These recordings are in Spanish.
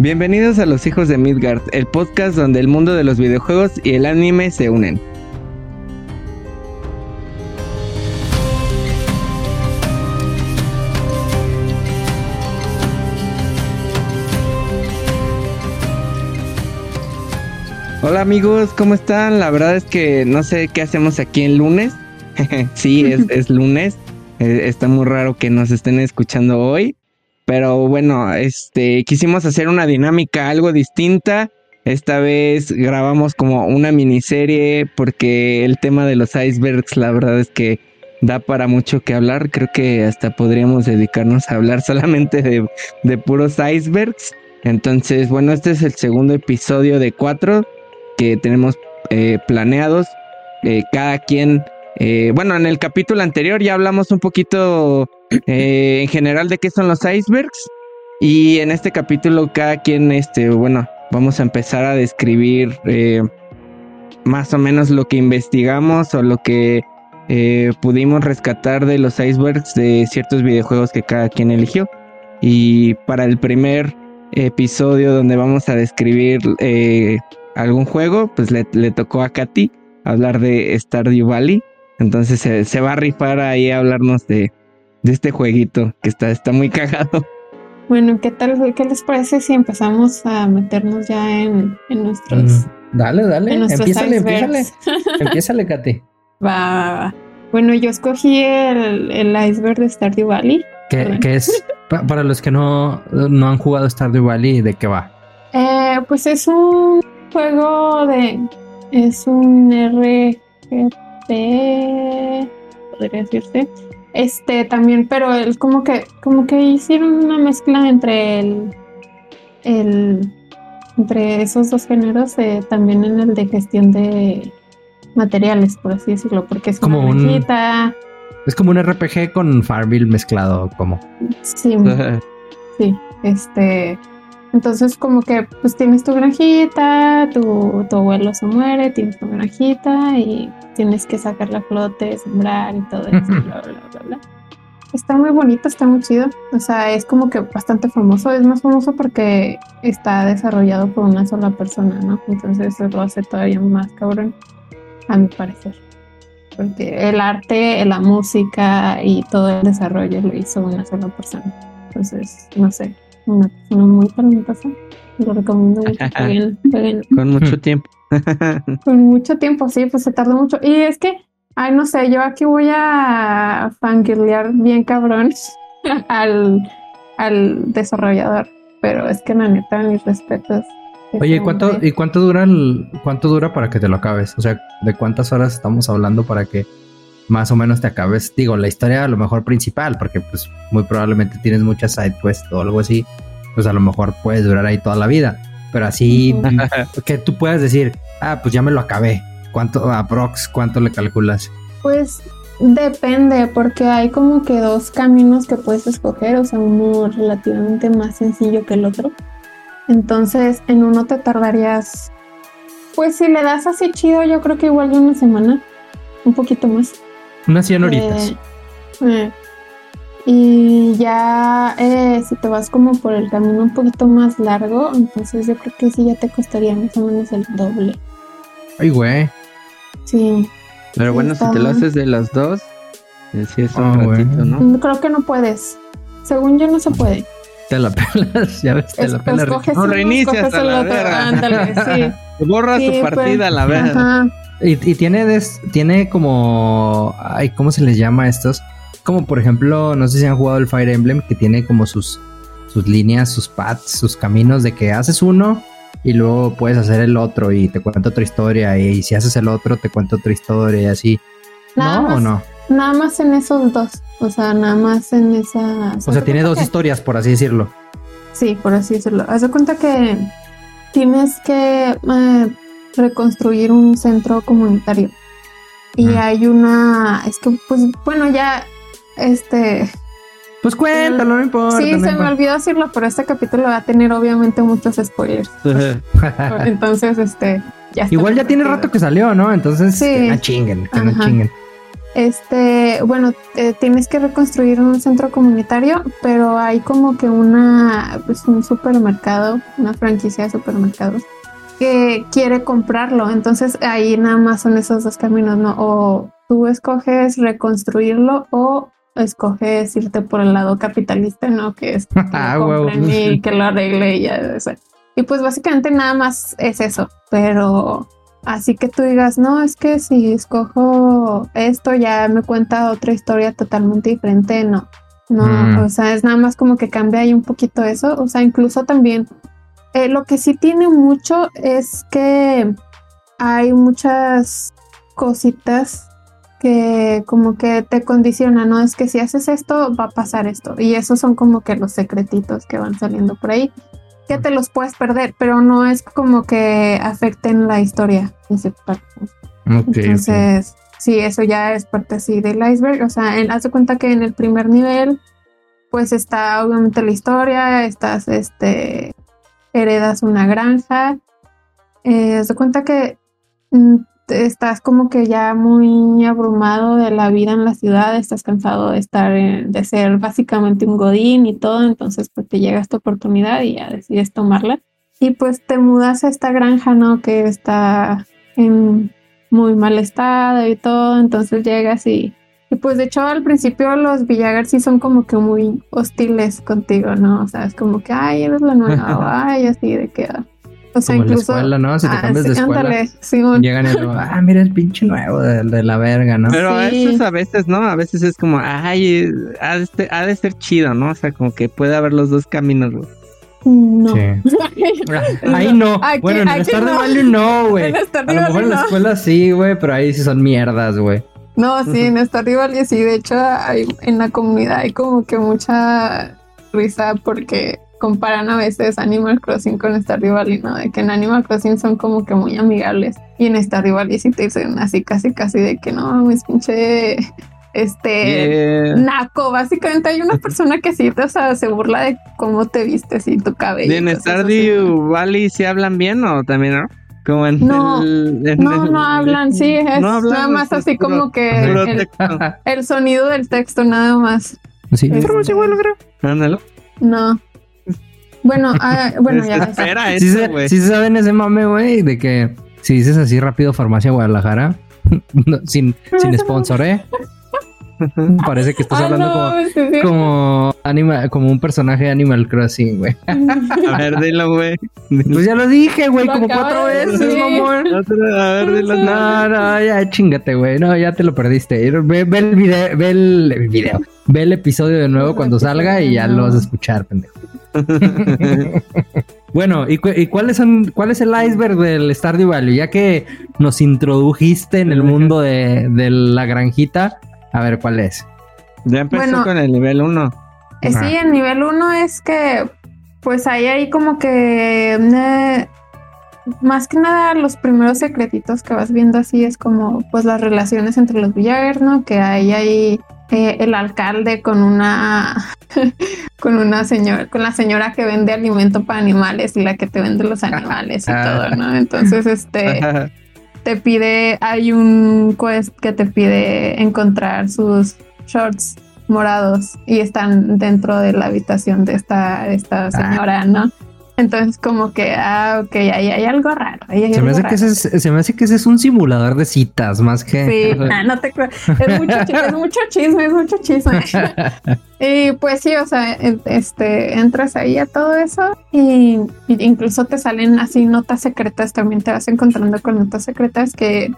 Bienvenidos a Los Hijos de Midgard, el podcast donde el mundo de los videojuegos y el anime se unen. Hola amigos, ¿cómo están? La verdad es que no sé qué hacemos aquí en lunes. sí, es, lunes. Eh, está muy raro que nos estén escuchando hoy. Pero bueno, este, quisimos hacer una dinámica algo distinta. Esta vez grabamos como una miniserie porque el tema de los icebergs, la verdad es que da para mucho que hablar. Creo que hasta podríamos dedicarnos a hablar solamente de, puros icebergs. Entonces, bueno, este es el segundo episodio de cuatro que tenemos eh, planeados. Eh, cada quien, eh, bueno, en el capítulo anterior ya hablamos un poquito eh, en general de qué son los icebergs. Y en este capítulo cada quien, este, bueno, vamos a empezar a describir eh, más o menos lo que investigamos o lo que pudimos rescatar de los icebergs de ciertos videojuegos que cada quien eligió. Y para el primer episodio donde vamos a describir algún juego, pues le, tocó a Katy hablar de Stardew Valley. Entonces se, se va a rifar ahí a hablarnos de, de este jueguito que está, está muy cagado. Bueno, ¿qué tal? ¿Qué les parece si empezamos a meternos ya en, en nuestros. Mm, dale, dale. empiézale, empiézale. empiézale, Kate. Va, va, va. Bueno, yo escogí el, el iceberg de Stardew Valley. ¿Qué, es? para los que no, no han jugado Stardew Valley, ¿de qué va? Eh, pues es un juego de. Es un RPG. Podría decirse este también, pero es como que, como que hicieron una mezcla entre el, el entre esos dos géneros, eh, también en el de gestión de materiales, por así decirlo, porque es como una un, Es como un RPG con Farmville mezclado, como. Sí, sí, este. Entonces como que pues tienes tu granjita, tu, tu abuelo se muere, tienes tu granjita y tienes que sacar la flote, sembrar y todo eso, bla, bla, bla, bla. Está muy bonito, está muy chido. O sea, es como que bastante famoso. Es más famoso porque está desarrollado por una sola persona, ¿no? Entonces eso lo hace todavía más cabrón, a mi parecer. Porque el arte, la música y todo el desarrollo lo hizo una sola persona. Entonces, no sé, una persona muy talentosa. Lo recomiendo mucho. Con mucho tiempo. Con mucho tiempo, sí, pues se tardó mucho. Y es que, ay, no sé, yo aquí voy a fangirlear bien cabrón al, al desarrollador. Pero es que la neta, mis respetos. Oye, ¿cuánto, ¿y cuánto dura el, cuánto dura para que te lo acabes? O sea, ¿de cuántas horas estamos hablando para que más o menos te acabes, digo, la historia a lo mejor principal, porque pues muy probablemente tienes muchas side quests o algo así, pues a lo mejor puedes durar ahí toda la vida, pero así que tú puedas decir, ah, pues ya me lo acabé, ¿cuánto, aprox, cuánto le calculas? Pues depende, porque hay como que dos caminos que puedes escoger, o sea, uno relativamente más sencillo que el otro. Entonces, en uno te tardarías, pues si le das así chido, yo creo que igual de una semana, un poquito más. Unas 100 horitas. Eh, y ya eh, si te vas como por el camino un poquito más largo, entonces yo creo que sí ya te costaría más o menos el doble. Ay, güey. Sí. Pero bueno, si te lo haces de los dos, eh, sí es un ah, ratito, ¿no? Mm, creo que no puedes. Según yo no se puede. Te la pelas, ya ves, te la pelas. No reinicias a la verga. sí. Borras tu partida a la verga. Y, tiene, tiene como. Ay, ¿cómo se les llama a estos? Como por ejemplo, no sé si han jugado el Fire Emblem, que tiene como sus, sus líneas, sus paths, sus caminos de que haces uno y luego puedes hacer el otro y te cuenta otra historia. Y, si haces el otro, te cuenta otra historia y así. ¿No o no? Nada más en esos dos. O sea, nada más en esa. O sea, tiene dos historias, por así decirlo. Sí, por así decirlo. Haz de cuenta que tienes que. Eh, reconstruir un centro comunitario. Y hay una, es que pues bueno, ya este... Pues cuéntalo, no importa. Sí, se me olvidó decirlo, pero este capítulo va a tener obviamente muchos spoilers. Entonces, este, ya Igual ya tiene rato que salió, ¿no? Entonces, que no chinguen, que no chinguen. este, bueno, eh, tienes que reconstruir un centro comunitario, pero hay como que una, pues un supermercado, una franquicia de supermercados que quiere comprarlo. Entonces ahí nada más son esos dos caminos, ¿no? O tú escoges reconstruirlo o escoges irte por el lado capitalista, ¿no? Que es que Ah, y que lo arregle y ya. o sea. Y pues básicamente nada más es eso, pero así que tú digas, no, es que si escojo esto ya me cuenta otra historia totalmente diferente, no. No, Mm. o sea, es nada más como que cambia ahí un poquito eso, o sea, incluso también eh, lo que sí tiene mucho es que hay muchas cositas que como que te condicionan, ¿no? Es que si haces esto, va a pasar esto. Y esos son como que los secretitos que van saliendo por ahí, que te los puedes perder, pero no es como que afecten la historia principal. Ok, ok. Entonces, sí, eso ya es parte así del iceberg. O sea, en- haz de cuenta que en el primer nivel, pues está obviamente la historia, estás, este, heredas una granja. Eh, de cuenta que mm, estás como que ya muy abrumado de la vida en la ciudad, estás cansado de estar, de ser básicamente un godín y todo, entonces pues te llega esta oportunidad y ya decides tomarla. Y pues te mudas a esta granja, ¿no? Que está en muy mal estado y todo, entonces llegas y, y pues de hecho al principio los Villager sí son como que muy hostiles contigo, ¿no? O sea, es como que, ay, eres la nueva, ay, así de que... ah. O sea, Como en la incluso... escuela, ¿no? Si te ah, cambias de sí, escuela, ándale, Simón. llegan y luego, ah, mira el pinche nuevo de, de la verga, ¿no? Pero Sí. eso es a veces, ¿no? A veces es como, ay, ha de, ser, ha de ser chido, ¿no? O sea, como que puede haber los dos caminos, güey. No. Sí. Ahí no. Aquí- bueno, en el aquí Stardew no. Valley no, güey. A lo mejor en la no. escuela sí, güey, pero ahí sí son mierdas, güey. No, sí, en Stardew Valley sí. De hecho, hay, en la comunidad hay como que mucha risa porque comparan a veces Animal Crossing con Stardew Valley, ¿no? De que en Animal Crossing son como que muy amigables y en Stardew Valley sí te dicen así casi casi de que no, es pinche este naco. Básicamente hay una persona que sí, o sea, se burla de cómo te vistes y tu cabello. ¿Y en. Stardew Valley sí hablan bien o también no? Como en No, el, en No, el- no hablan, sí, es No nada más es así puro- como que el, sonido del texto nada más. Sí. Ándalo. No. Bueno, ah, bueno, ya. Espera Sí, eso, se, güey. sí se saben ese mame, güey, de que si dices así rápido Farmacia Guadalajara, no, sin, sin sponsor, ¿eh? Parece que estás Ah, hablando no, como, sí, como, anima, como un personaje de Animal Crossing, güey. A ver, dilo, güey. Pues ya lo dije, güey, como cuatro de veces, mamón. A ver, dilo. No, no, ya chingate, güey. No, ya te lo perdiste. Ve, ve el video, ve el, video. Ve el episodio de nuevo cuando salga y ya lo vas a escuchar, pendejo. bueno, ¿y, cu- y cuáles son, cuál es el iceberg del Stardew Valley? Ya que nos introdujiste en el mundo de, de la granjita, a ver cuál es. Ya empezó Bueno. con el nivel 1. Eh, sí, en nivel 1 es que, pues ahí hay como que, eh, más que nada los primeros secretitos que vas viendo así es como, pues las relaciones entre los Villager, ¿no? Que ahí hay eh, el alcalde con una, con una señora, con la señora que vende alimento para animales y la que te vende los animales y todo, ¿no? Entonces, este... te pide, hay un quest que te pide encontrar sus shorts morados y están dentro de la habitación de esta, de esta señora, ¿no? Entonces como que, ah, ok, ahí hay algo raro. ahí hay Se me, algo hace que ese es, se me hace que ese es un simulador de citas, más que... Sí, nah, no te creo. Es mucho, chi- es mucho chisme, es mucho chisme. y pues sí, o sea, este, entras ahí a todo eso y, y incluso te salen así notas secretas, también te vas encontrando con notas secretas que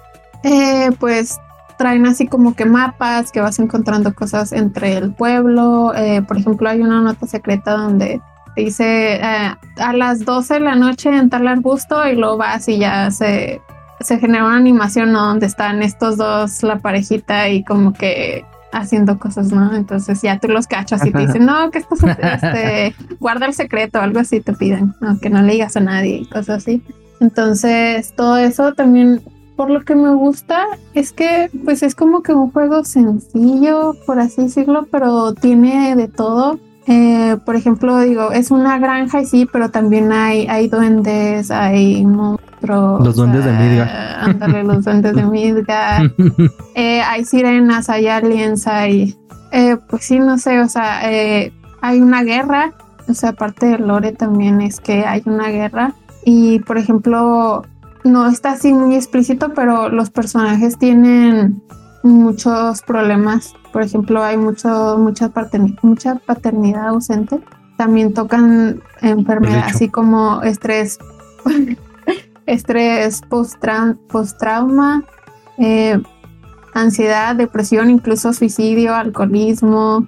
eh, pues traen así como que mapas, que vas encontrando cosas entre el pueblo. eh, por ejemplo, hay una nota secreta donde dice eh, a las 12 de la noche en tal arbusto y luego vas y ya se, se genera una animación ¿no? donde están estos dos, la parejita y como que haciendo cosas, ¿no? Entonces ya tú los cachas y te dicen, no, que esto es, este, guarda el secreto, algo así te piden, ¿no? que no le digas a nadie y cosas así. Entonces todo eso también, por lo que me gusta, es que pues es como que un juego sencillo, por así decirlo, pero tiene de todo. Eh, por ejemplo, digo, es una granja y sí, pero también hay, hay duendes, hay monstruos. Los duendes de Midgar. ándale, los duendes de Midgar. Eh, hay sirenas, hay aliens, hay... Eh, pues sí, no sé, o sea, eh, hay una guerra. O sea, aparte del lore también es que hay una guerra. Y, por ejemplo, no está así muy explícito, pero los personajes tienen muchos problemas. Por ejemplo, hay mucho, mucha, paternidad, mucha paternidad ausente. También tocan enfermedades así como estrés, estrés post-trauma, eh, ansiedad, depresión, incluso suicidio, alcoholismo.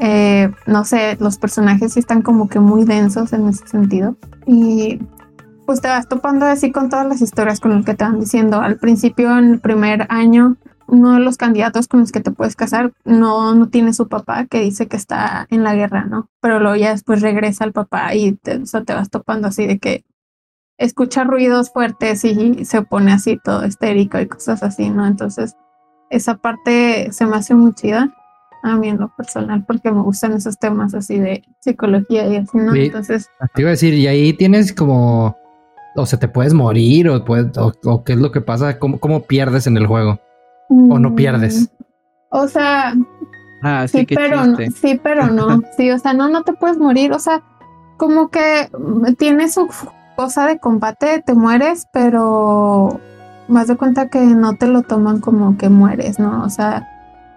Eh, no sé, los personajes sí están como que muy densos en ese sentido. Y pues te vas topando así con todas las historias con las que te van diciendo. Al principio, en el primer año, uno de los candidatos con los que te puedes casar no, no tiene su papá que dice que está en la guerra, ¿no? Pero luego ya después regresa el papá y te, te vas topando así de que escucha ruidos fuertes y se pone así todo estérico y cosas así, ¿no? Entonces, esa parte se me hace muy chida a mí en lo personal porque me gustan esos temas así de psicología y así, ¿no? Entonces... Te iba a decir, y ahí tienes como... O sea, te puedes morir o, puedes, o, qué es lo que pasa, cómo, cómo pierdes en el juego o no pierdes. Mm, o sea, ah, sí, pero no, sí, pero no. Sí, o sea, no, no te puedes morir. O sea, como que tienes su cosa de combate, te mueres, pero más de cuenta que no te lo toman como que mueres, ¿no? O sea,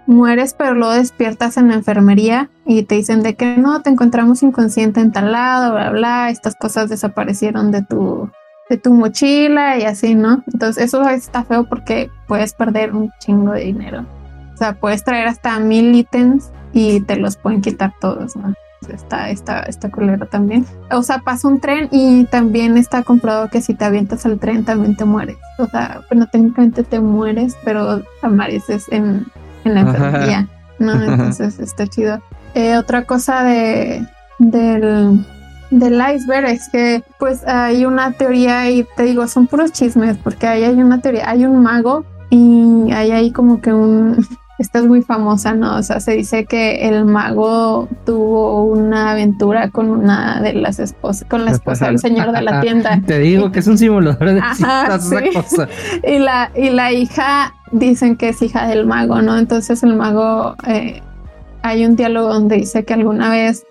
mueres, pero luego despiertas en la enfermería y te dicen de que no, te encontramos inconsciente en tal lado, bla, bla, estas cosas desaparecieron de tu, de tu mochila y así, ¿no? Entonces eso está feo porque puedes perder un chingo de dinero. O sea, puedes traer hasta mil ítems y te los pueden quitar todos, ¿no? Está, está, está culero también. O sea, pasa un tren y también está comprobado que si te avientas al tren también te mueres. O sea, bueno, técnicamente te mueres, pero amaneces en, en la enfermería, ¿no? Entonces está chido. Eh, otra cosa de del del iceberg es que pues hay una teoría y te digo, son puros chismes porque ahí hay una teoría, hay un mago y hay ahí como que un, esta es muy famosa, ¿no? O sea, se dice que el mago tuvo una aventura con una de las esposas, con la esposa del señor de la tienda. Te digo que es un simulador de Ajá, cosa. Y la, y la hija dicen que es hija del mago, ¿no? Entonces el mago, eh, hay un diálogo donde dice que alguna vez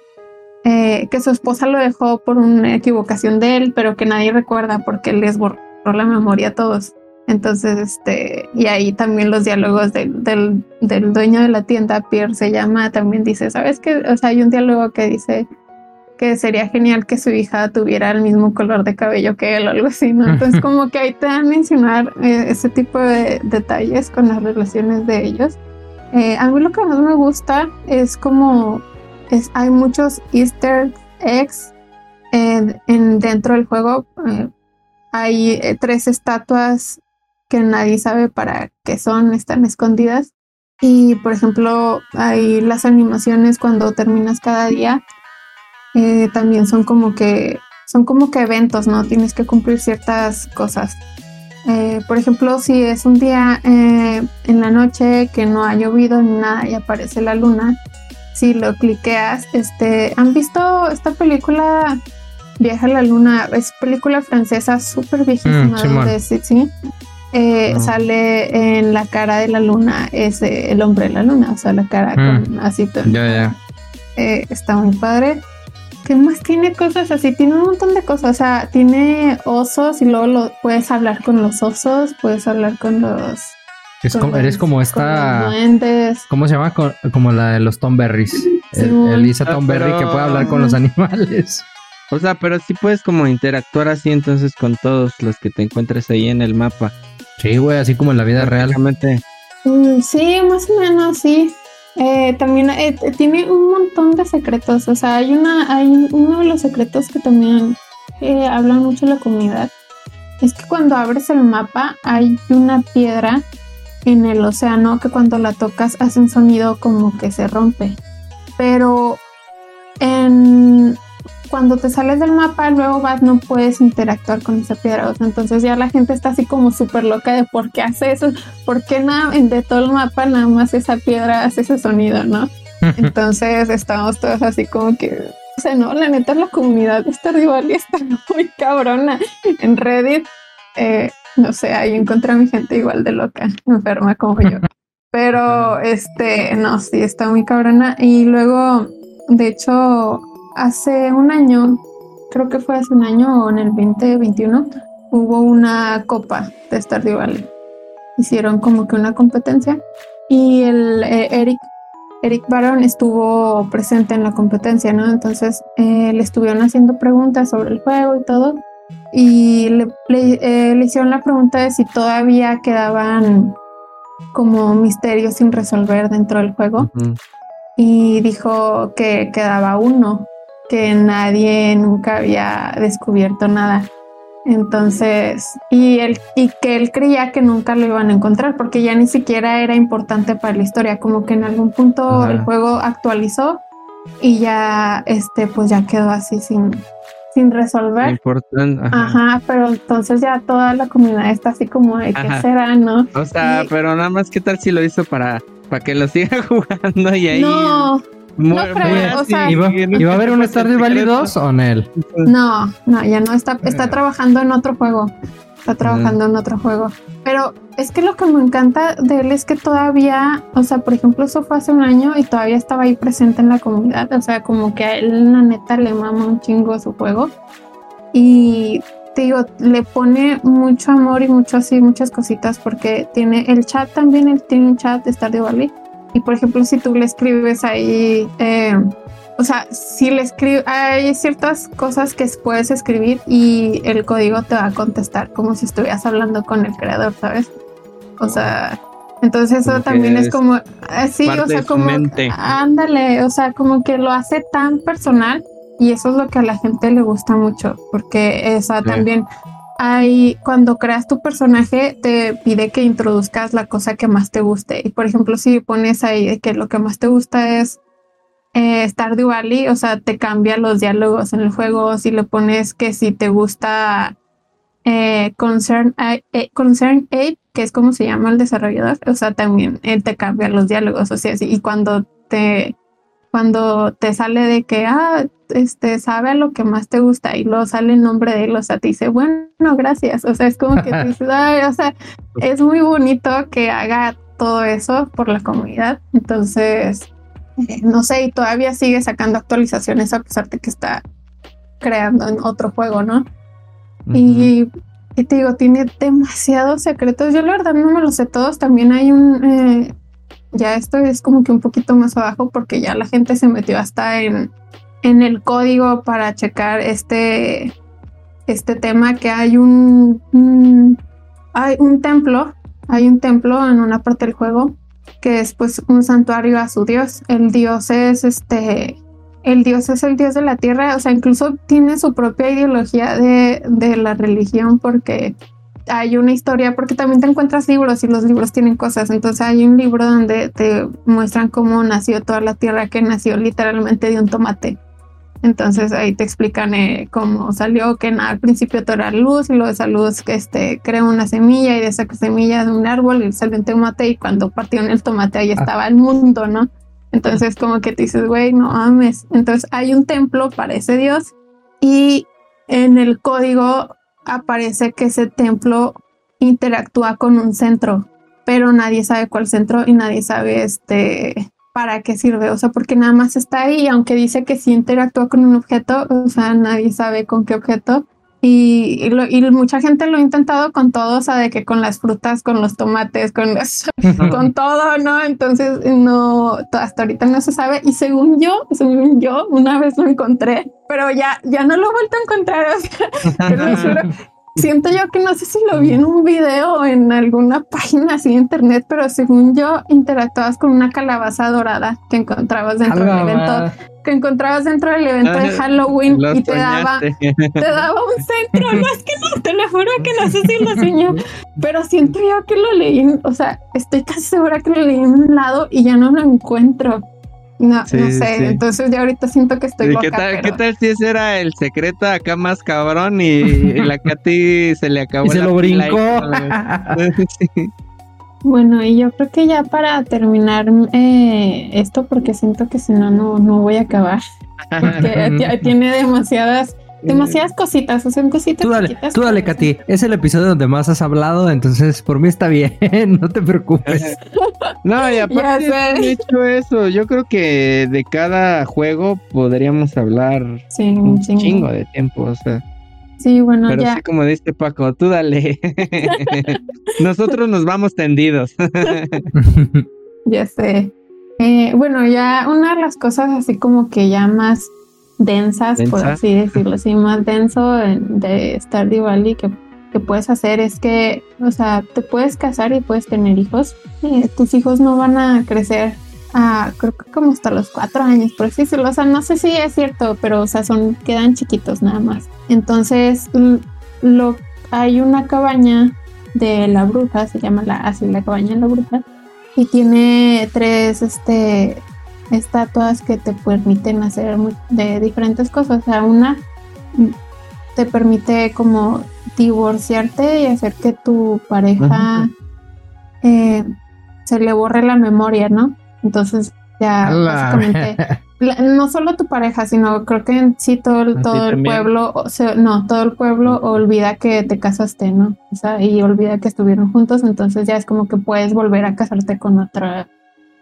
eh, que su esposa lo dejó por una equivocación de él, pero que nadie recuerda porque les borró la memoria a todos. Entonces, este, y ahí también los diálogos del, del, dueño de la tienda, Pierre se llama, también dice, ¿sabes qué? O sea, hay un diálogo que dice que sería genial que su hija tuviera el mismo color de cabello que él o algo así, ¿no? Entonces, como que ahí te dan a mencionar eh, ese tipo de detalles con las relaciones de ellos. Eh, a mí lo que más me gusta es como hay muchos easter eggs en, dentro del juego. Eh, hay eh, tres estatuas que nadie sabe para qué son, están escondidas. Y por ejemplo, hay las animaciones cuando terminas cada día. Eh, también son como que son como que eventos, ¿no? Tienes que cumplir ciertas cosas. por ejemplo, si es un día en la noche que no ha llovido ni nada y aparece la luna, si lo cliqueas, este, ¿han visto esta película Viaja a la Luna? Es película francesa súper viejísima mm, eh, Sale en la cara de la luna, es el hombre de la luna, o sea, la cara mm. con así todo. Eh, está muy padre. ¿Qué más tiene cosas así? Tiene un montón de cosas. O sea, tiene osos y luego lo, puedes hablar con los osos, puedes hablar con los eres como esta. ¿Cómo se llama? Como la de los Tom Berries. Elisa Tom Berry que puede hablar con los animales. O sea, pero sí puedes como interactuar así entonces con todos los que te encuentres ahí en el mapa. Sí, güey, así como en la vida real. Mm, sí, más o menos, sí. Eh, también eh, tiene un montón de secretos. O sea, hay una, hay uno de los secretos que también eh, habla mucho la comunidad. Es que cuando abres el mapa hay una piedra en el océano que cuando la tocas hace un sonido como que se rompe. Pero en, cuando te sales del mapa, luego vas, no puedes interactuar con esa piedra. entonces ya la gente está así como súper loca de por qué hace eso, por qué nada, de todo el mapa nada más esa piedra hace ese sonido, ¿no? Entonces estamos todos así como que, o sea, no, la neta la comunidad de Stardew Valley está muy cabrona. En Reddit eh, no sé, ahí encontré a mi gente igual de loca, enferma como yo. Pero este, no, sí, está muy cabrona. Y luego, de hecho, hace un año, creo que fue hace un año o en el 2021, hubo una copa de Stardew Valley. Hicieron como que una competencia y el eh, Eric Eric Baron estuvo presente en la competencia, ¿no? Entonces eh, le estuvieron haciendo preguntas sobre el juego y todo. Y le, eh, hicieron la pregunta de si todavía quedaban como misterios sin resolver dentro del juego. Y dijo que quedaba uno, que nadie nunca había descubierto nada. Entonces, y, él, y que él creía que nunca lo iban a encontrar porque ya ni siquiera era importante para la historia, como que en algún punto el juego actualizó y ya, este, pues ya quedó así sin, sin resolver. Importante. Ajá. pero entonces ya toda la comunidad está así como de qué será, ¿no? O sea, pero nada más, ¿qué tal si lo hizo para, para que lo siga jugando y ahí? No, no creo, o sea, ¿Iba, a haber un Stardew Valley 2 o en él? No, no, ya no está, está trabajando en otro juego. Está trabajando en otro juego. Pero es que lo que me encanta de él es que todavía, o sea, por ejemplo, eso fue hace un año y todavía estaba ahí presente en la comunidad. O sea, como que a él, la neta, le mama un chingo su juego. Y te digo, le pone mucho amor y mucho así, muchas cositas, porque tiene el chat también, él tiene un chat de Stardew Valley y por ejemplo, si tú le escribes ahí, eh, o sea, si le escribes, hay ciertas cosas que puedes escribir y el código te va a contestar como si estuvieras hablando con el creador, ¿sabes? O sea, entonces eso también es, como, así, o sea, como, ándale, o sea, como que lo hace tan personal y eso es lo que a la gente le gusta mucho, porque esa también hay, cuando creas tu personaje, te pide que introduzcas la cosa que más te guste. Y por ejemplo, si pones ahí que lo que más te gusta es eh, Stardew Valley, o sea, te cambia los diálogos en el juego. Si le pones que si te gusta eh, Concern, eh, Concern Ape, que es como se llama el desarrollador, o sea, también él te cambia los diálogos. O sea, y cuando te cuando te sale de que, ah, este, sabe a lo que más te gusta y luego sale el nombre de él, o sea, te dice, bueno, gracias. O sea, es como que te dice, o sea, es muy bonito que haga todo eso por la comunidad. Entonces, eh, no sé, y todavía sigue sacando actualizaciones a pesar de que está creando en otro juego, ¿no? y, te digo, tiene demasiados secretos. Yo la verdad no me los sé todos. También hay un, eh, ya esto es como que un poquito más abajo porque ya la gente se metió hasta en, en el código para checar este, este tema que hay un, hay un templo, hay un templo en una parte del juego que es pues un santuario a su dios. El dios es este, el dios es el dios de la tierra, o sea, incluso tiene su propia ideología de, de la religión porque hay una historia, porque también te encuentras libros y los libros tienen cosas. Entonces hay un libro donde te muestran cómo nació toda la tierra, que nació literalmente de un tomate. Entonces ahí te explican eh, cómo salió, que al principio toda era luz y luego de esa luz que este, creó una semilla y de esa semilla de un árbol y salió un tomate y cuando partió en el tomate ahí ah. estaba el mundo, ¿no? Entonces como que te dices, güey, no ames. Entonces hay un templo para ese dios y en el código aparece que ese templo interactúa con un centro, pero nadie sabe cuál centro y nadie sabe este para qué sirve, o sea, porque nada más está ahí, aunque dice que sí interactúa con un objeto, o sea, nadie sabe con qué objeto. Y, y, mucha gente lo ha intentado con todo, o sea, de que con las frutas, con los tomates, con, con todo, ¿no? Entonces, no, hasta ahorita no se sabe. Y según yo, según yo, una vez lo encontré, pero ya, ya no lo he vuelto a encontrar. O sea, siento yo que no sé si lo vi en un video en alguna página así de internet, pero según yo interactuabas con una calabaza dorada que encontrabas dentro del evento, que encontrabas dentro del evento de Halloween y te daba, te daba un centro. No es que no, te lo juro que no sé si lo soñé, pero siento yo que lo leí, o sea, estoy casi segura que lo leí en un lado y ya no lo encuentro. No, no sé, entonces ya ahorita siento que estoy loca, ¿qué tal, ¿Qué tal si ese era el secreto acá más cabrón y, la Katy se le acabó y se lo brincó? Bueno, y yo creo que ya para terminar eh, esto, porque siento que si no, no voy a acabar. Porque tiene demasiadas demasiadas cositas, o son cositas. Tú dale, tú dale, Katy. Es el episodio donde más has hablado, entonces por mí está bien, no te preocupes. no, y aparte de hecho eso, yo creo que de cada juego podríamos hablar un chingo. de tiempo, o sea. Sí, bueno, Pero ya. como dice Paco, tú dale. Nosotros nos vamos tendidos. ya sé. Eh, bueno, ya una de las cosas así como que ya más densas, por así decirlo, así más denso de Stardew Valley que, que, puedes hacer es que, o sea, te puedes casar y puedes tener hijos. Y tus hijos no van a crecer a, creo que como hasta los cuatro años, por así decirlo. O sea, no sé si es cierto, pero, o sea, son, quedan chiquitos nada más. Entonces, lo, hay una cabaña de la bruja, se llama la, así la cabaña de la bruja, y tiene tres este, estatuas que te permiten hacer de diferentes cosas. O sea, una te permite como divorciarte y hacer que tu pareja eh, se le borre la memoria, ¿no? Entonces ya básicamente no solo tu pareja, sino creo que en sí todo el, todo el pueblo, o no, todo el pueblo olvida que te casaste, ¿no? O sea, y olvida que estuvieron juntos, entonces ya es como que puedes volver a casarte con otra,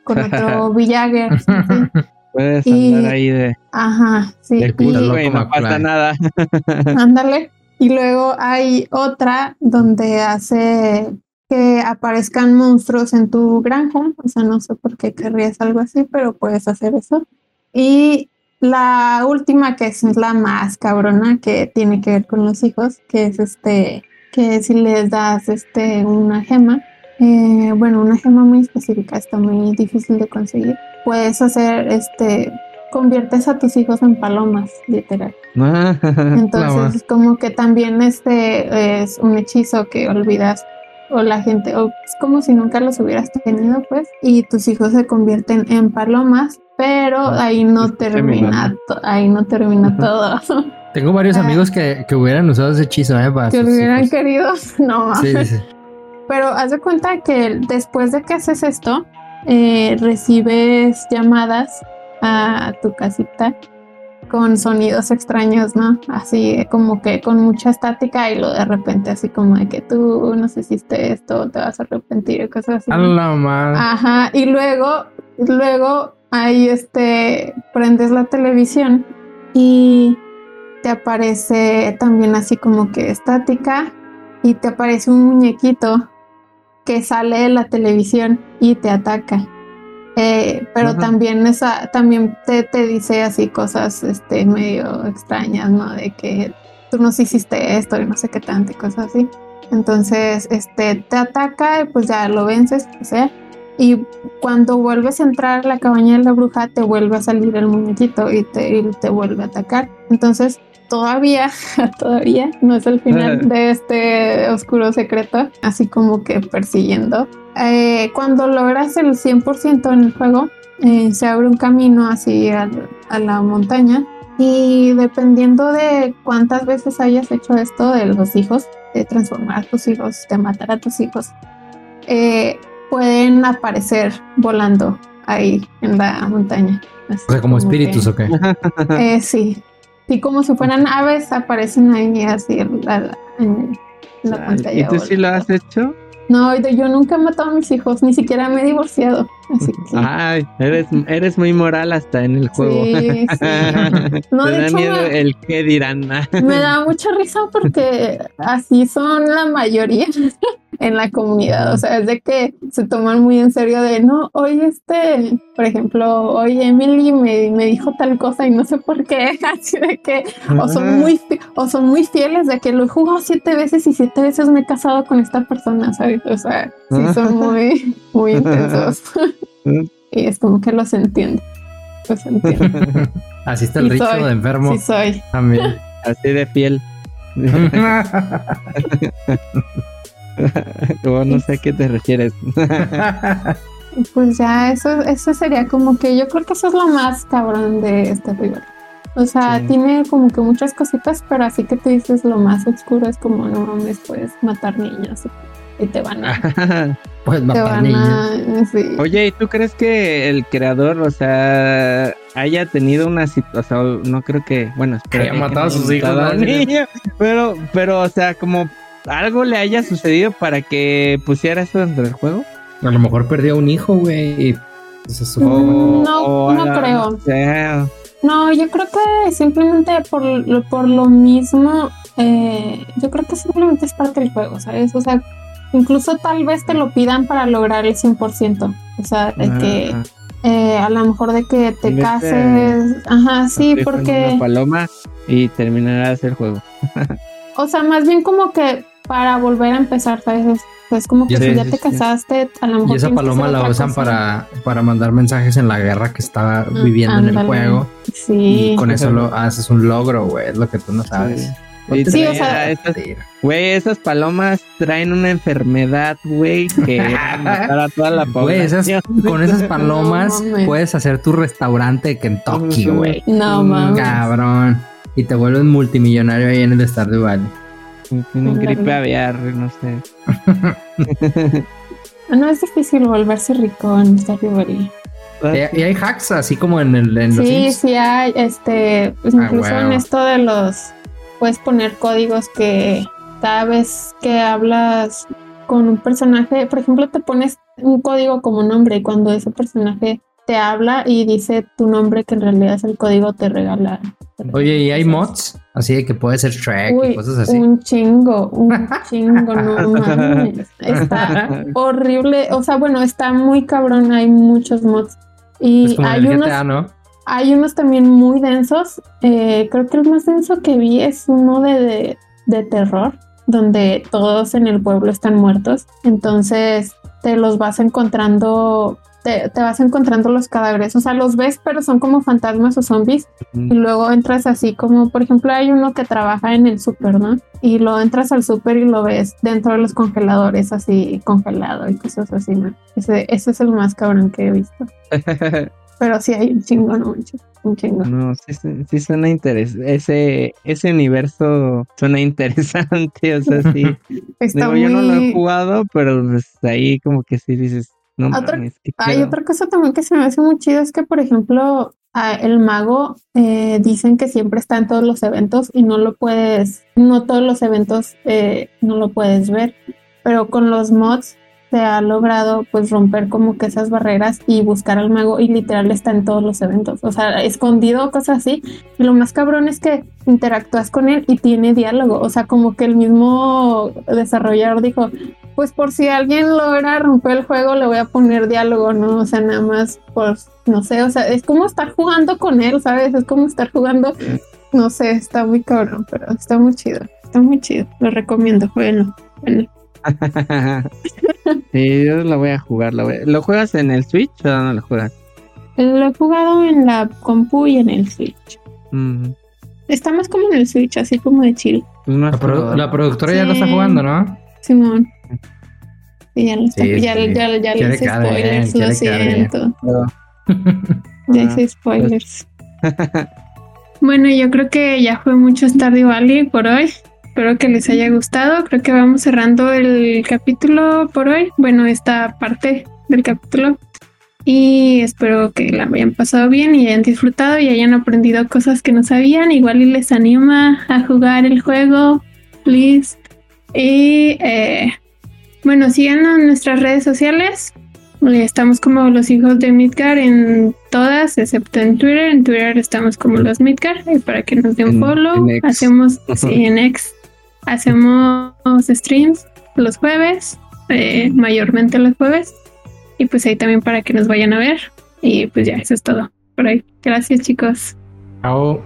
con otro Villager. Puedes andar ahí de. Ajá, sí. y, no pasa nada. Ándale. Y luego hay otra donde hace que aparezcan monstruos en tu granja. O sea, no sé por qué querrías algo así, pero puedes hacer eso. Y la última, que es la más cabrona, que tiene que ver con los hijos, que es este, que si les das este, una gema, eh, bueno, una gema muy específica, está muy difícil de conseguir. Puedes hacer, este, conviertes a tus hijos en palomas, literal. Entonces, es como que también este es un hechizo que olvidas o la gente, o es como si nunca los hubieras tenido, pues, y tus hijos se convierten en palomas, pero ah, ahí no termina, ahí no termina todo. Tengo varios ah. amigos que, que, hubieran usado ese hechizo, ¿eh? que hubieran querido, no sí, sí. Pero haz de cuenta que después de que haces esto, eh, recibes llamadas a tu casita con sonidos extraños, ¿no? Así como que con mucha estática y lo de repente así como de que tú no sé si hiciste esto, te vas a arrepentir y cosas así. Ajá, y luego, luego ahí este, prendes la televisión y te aparece también así como que estática y te aparece un muñequito que sale de la televisión y te ataca. Eh, pero también esa, también te, te, dice así cosas este, medio extrañas, ¿no? De que tú nos hiciste esto y no sé qué tanto y cosas así. Entonces, este, te ataca y pues ya lo vences, o sea. Y cuando vuelves a entrar a la cabaña de la bruja, te vuelve a salir el muñequito y te, y te vuelve a atacar. Entonces, todavía, todavía no es el final de este oscuro secreto, así como que persiguiendo. Eh, cuando logras el 100% en el juego, eh, se abre un camino así a, la montaña y dependiendo de cuántas veces hayas hecho esto de los hijos, de transformar a tus hijos, de matar a tus hijos, eh, pueden aparecer volando ahí en la montaña. o sea, como, espíritus o qué? sí, y como si fueran aves, aparecen ahí así en la, pantalla. ¿Y tú sí lo has hecho? No, yo nunca he matado a mis hijos, ni siquiera me he divorciado. Así que... Ay, eres, eres muy moral hasta en el juego. Sí, sí. No, Te da miedo el qué dirán. me da mucha risa porque así son la mayoría en la comunidad. O sea, es de que se toman muy en serio de, no, hoy este, por ejemplo, hoy Emily me, me dijo tal cosa y no sé por qué. Así de que, o son muy, o son muy fieles de que lo he jugado siete veces y siete veces me he casado con esta persona, ¿sabes? O sea, sí son muy, muy intensos. y es como que los entiendo. Los entiendo. Así está el rico de enfermo. Sí soy. También. Así de fiel. o no sé a qué te refieres. pues ya, eso, eso sería como que yo creo que eso es lo más cabrón de este rival. O sea, tiene como que muchas cositas, pero así que te dices lo más oscuro es como no mames, puedes matar niños y te van a. puedes matar niños. Oye, ¿y tú crees que el creador, o sea, haya tenido una situación, no creo que, bueno, espero que haya matado a sus hijos, pero, pero, o sea, como algo le haya sucedido para que pusiera eso dentro del juego. A lo mejor perdió un hijo, güey. no, no creo. No, yo creo que simplemente por, por lo mismo, eh, yo creo que simplemente es parte del juego, ¿sabes? O sea, incluso tal vez te lo pidan para lograr el 100%. O sea, de que eh, a lo mejor de que te cases. Ajá, sí, porque. Una paloma y terminarás el juego. o sea, más bien como que para volver a empezar, ¿sabes? Es como que si ya te casaste, a lo mejor. Y esa paloma la usan para, para mandar mensajes en la guerra que estaba ah, viviendo en el juego. Sí. Y con eso lo haces un logro, güey. Es lo que tú no sabes. Sí, o sea, güey, esas palomas traen una enfermedad, güey, que matar a toda la población. con esas palomas puedes hacer tu restaurante de Kentucky, güey. No mames. Cabrón. Y te vuelves multimillonario ahí en el Stardew Valley. Un gripe aviar, no sé. no es difícil volverse rico en Stardew Valley. ¿Y hay hacks así como en el en Sí, sí hay, este, pues ah, incluso en esto de los puedes poner códigos que cada vez que hablas con un personaje, por ejemplo, te pones un código como nombre y cuando ese personaje te habla y dice tu nombre que en realidad es el código te regala. Oye, ¿y hay mods? Así de que puede ser Shrek y cosas así. Un chingo, un chingo, no mames. Está horrible. O sea, bueno, está muy cabrón, hay muchos mods. Y hay unos, ¿no? Hay unos también muy densos. Eh, creo que el más denso que vi es uno de, de, terror, donde todos en el pueblo están muertos. Entonces te los vas encontrando te, vas encontrando los cadáveres, o sea, los ves, pero son como fantasmas o zombies. Y luego entras así como, por ejemplo, hay uno que trabaja en el súper, ¿no? Y lo entras al súper y lo ves dentro de los congeladores, así congelado y cosas así, ¿no? Ese, ese es el más cabrón que he visto. Pero sí hay un chingo, no un chingo. No, sí, sí suena interesante. Ese, ese universo suena interesante, o sea, sí. Digo, yo no lo he jugado, pero pues ahí como que sí dices, no mames, Hay otra cosa también que se me hace muy chido, es que, por ejemplo, el mago eh, dicen que siempre está en todos los eventos y no lo puedes, no todos los eventos eh, no lo puedes ver, pero con los mods se ha logrado pues romper como que esas barreras y buscar al mago y literal está en todos los eventos, o sea, escondido, cosas así. Y lo más cabrón es que interactúas con él y tiene diálogo, o sea, como que el mismo desarrollador dijo, pues por si alguien logra romper el juego le voy a poner diálogo, ¿no? O sea, nada más pues no sé, o sea, es como estar jugando con él, ¿sabes? Es como estar jugando, no sé, está muy cabrón, pero está muy chido, está muy chido, lo recomiendo, bueno, bueno. sí, yo la voy a jugar. ¿Lo juegas en el Switch o no lo juegas? Lo he jugado en la compu y en el Switch. Mm. Está más como en el Switch, así como de chill. Pues la, productora ya lo está jugando, ¿no? Simón. Sí, ya lo está. ya, ya, ya, le hice spoilers, lo siento. ya hice spoilers. bueno, yo creo que ya fue mucho Stardew Valley por hoy. Espero que les haya gustado. Creo que vamos cerrando el capítulo por hoy. Bueno, esta parte del capítulo. Y espero que la hayan pasado bien y hayan disfrutado y hayan aprendido cosas que no sabían. Igual y les anima a jugar el juego, please. Y eh, bueno, síganos en nuestras redes sociales. Estamos como los hijos de Midgar en todas, excepto en Twitter. En Twitter estamos como los Midgar, eh, para que nos den follow. Hacemos sí, en X Hacemos streams los jueves, eh, mayormente los jueves. Y pues ahí también para que nos vayan a ver. Y pues ya, eso es todo por ahí. Gracias chicos. Chao.